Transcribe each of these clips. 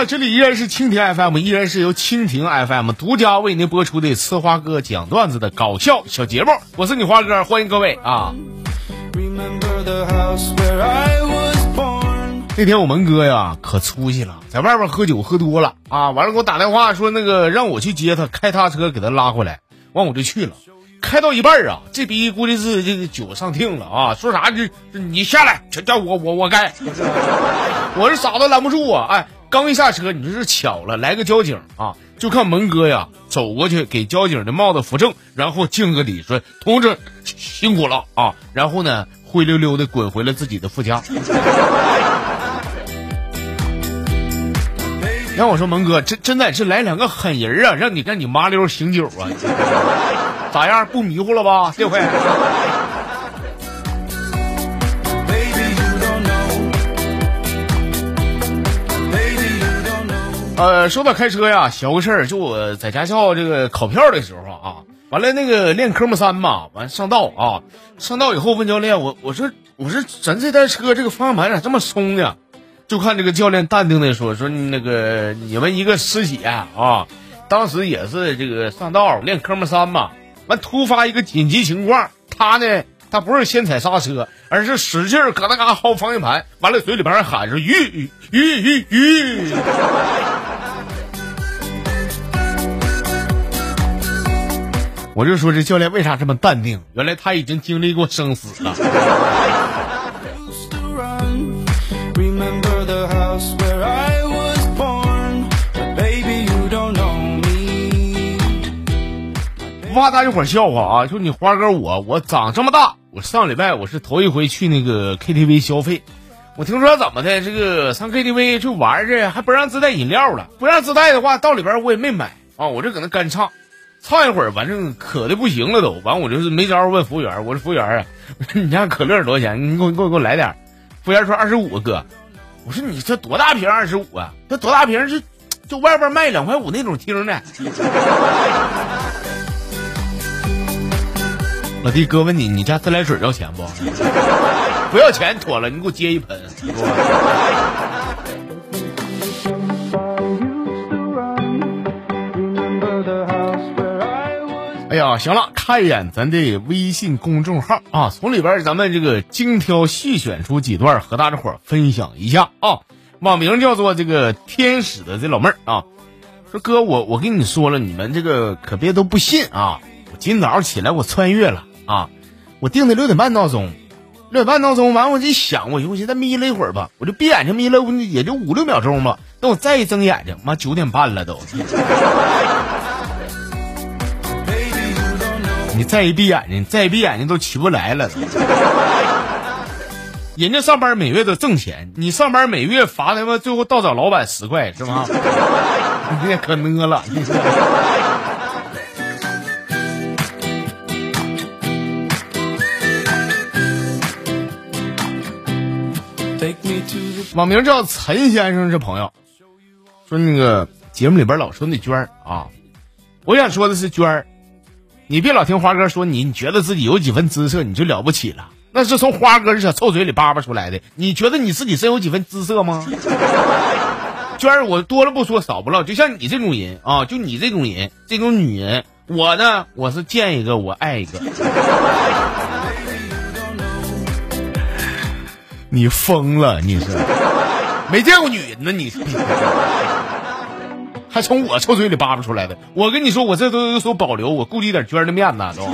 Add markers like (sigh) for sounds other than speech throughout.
了，这里依然是蜻蜓 FM，依然是由蜻蜓 FM 独家为您播出的呲花哥讲段子的搞笑小节目。我是你花哥，欢迎各位啊！那天我门哥呀可出息了，在外边喝酒喝多了啊，完了给我打电话说那个让我去接他，开他车给他拉回来，完我就去了。开到一半啊，这逼估计是这个酒上听了啊，说啥就你下来，这叫我我我该，我是傻子拦不住啊！哎，刚一下车，你说是巧了，来个交警啊，就看门哥呀走过去给交警的帽子扶正，然后敬个礼，说同志辛苦了啊，然后呢灰溜溜的滚回了自己的副驾。(laughs) 让我说蒙哥，真真的是来两个狠人啊，让你让你麻溜醒酒啊。(laughs) 咋样？不迷糊了吧？这回。呃，说到开车呀，小个事儿，就我在驾校这个考票的时候啊，完了那个练科目三嘛，完上道啊，上道以后问教练，我我说我说咱这台车这个方向盘咋这么松呢？就看这个教练淡定的说说那个你们一个师姐啊，当时也是这个上道练科目三嘛。完，突发一个紧急情况，他呢，他不是先踩刹车，而是使劲儿搁那嘎薅方向盘，完了嘴里边还喊着“吁吁吁吁”。我就说这教练为啥这么淡定？原来他已经经历过生死了。不怕大家伙笑话啊！就你花哥我，我长这么大，我上礼拜我是头一回去那个 KTV 消费。我听说怎么的，这个上 KTV 去玩去还不让自带饮料了，不让自带的话，到里边我也没买啊，我这搁那干唱，唱一会儿，反正渴的不行了都。完我就是没招问服务员，我说服务员啊，(laughs) 你家可乐多少钱？你给我给我给我来点。服务员说二十五哥。我说你这多大瓶二十五啊？这多大瓶就就外边卖两块五那种听的。老弟，哥问你，你家自来水要钱不？不要钱，妥了，你给我接一盆。哎呀，行了，看一眼咱的微信公众号啊，从里边咱们这个精挑细选出几段和大家伙分享一下啊。网名叫做这个天使的这老妹儿啊，说哥，我我跟你说了，你们这个可别都不信啊。我今早上起来，我穿越了。啊，我定的六点半闹钟，六点半闹钟完，我就想，我我寻思眯了一会儿吧，我就闭眼睛眯了，也就五六秒钟吧。等我再一睁眼睛，妈九点半了都。你再一闭眼睛，再一闭眼睛都起不来了。人家上班每月都挣钱，你上班每月罚他妈最后倒找老板十块是吗？(laughs) 你也可呢了。网名叫陈先生这朋友说那个节目里边老说那娟儿啊，我想说的是娟儿，你别老听花哥说你，你觉得自己有几分姿色你就了不起了，那是从花哥这小臭嘴里叭叭出来的。你觉得你自己真有几分姿色吗？(laughs) 娟儿，我多了不说少不唠，就像你这种人啊，就你这种人，这种女人，我呢，我是见一个我爱一个。你疯了！你是没见过女人呢？你还从我臭嘴里扒拉出来的？我跟你说，我这都有所保留，我顾及点娟的面子都。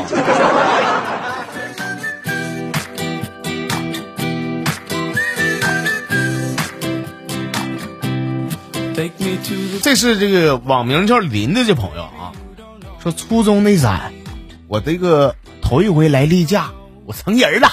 这是这个网名叫林的这朋友啊，说初中那山，我这个头一回来例假，我成人了。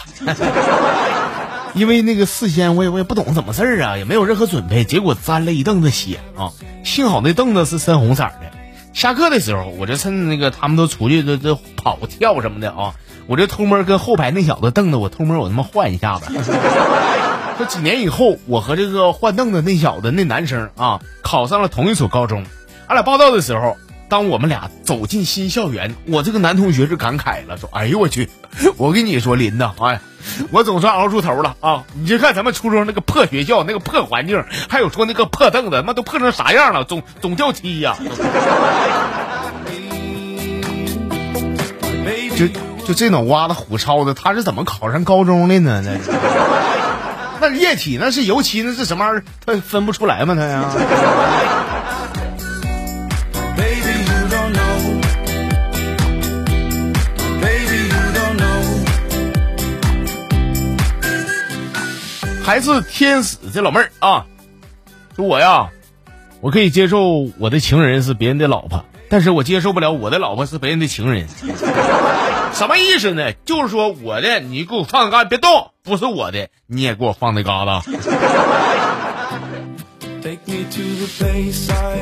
因为那个事先我也我也不懂怎么事儿啊，也没有任何准备，结果沾了一凳子血啊！幸好那凳子是深红色的。下课的时候，我就趁那个他们都出去这这跑跳什么的啊，我就偷摸跟后排那小子凳子，我偷摸我他妈换一下子。(laughs) 这几年以后，我和这个换凳子那小子那男生啊，考上了同一所高中。俺俩报道的时候。当我们俩走进新校园，我这个男同学就感慨了，说：“哎呦我去，(laughs) 我跟你说林呐，哎，我总算熬出头了啊！你就看咱们初中那个破学校，那个破环境，还有说那个破凳子，他妈都破成啥样了，总总掉漆呀！(laughs) 就就这脑瓜子虎超的，他是怎么考上高中的呢？那 (laughs) 那液体那是油漆，那是什么玩意儿？他分不出来吗？他呀？”还是天使这老妹儿啊，说我呀，我可以接受我的情人是别人的老婆，但是我接受不了我的老婆是别人的情人。(laughs) 什么意思呢？就是说我的你给我放那嘎别动，不是我的你也给我放那嘎达。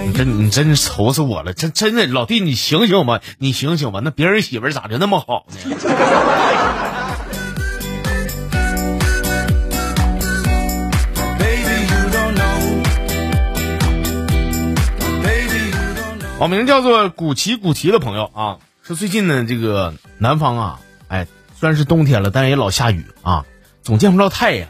你真你真是愁死我了，真真的老弟你醒醒吧，你醒醒吧，那别人媳妇咋就那么好呢？网名叫做古奇古奇的朋友啊，说最近呢，这个南方啊，哎，虽然是冬天了，但也老下雨啊，总见不着太阳。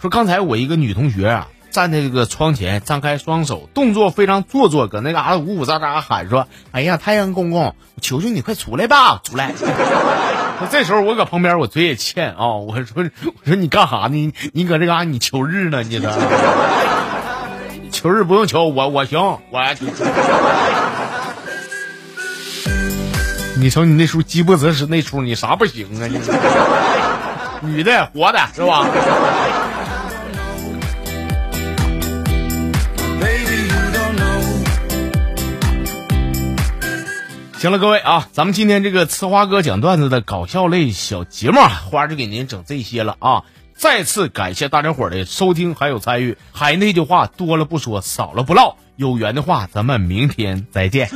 说刚才我一个女同学啊，站在这个窗前，张开双手，动作非常做作，搁那嘎达呜呜喳喳喊说：“哎呀，太阳公公，我求求你快出来吧，出来！”说 (laughs) 这时候我搁旁边，我嘴也欠啊，我说我说你干啥呢？你搁这嘎你求日呢？你这求日不用求，我我行，我。你瞅你那出饥不择食那出，你啥不行啊？你女的活的是吧？行了，各位啊，咱们今天这个呲花哥讲段子的搞笑类小节目，花就给您整这些了啊！再次感谢大家伙的收听还有参与。还那句话，多了不说，少了不唠。有缘的话，咱们明天再见。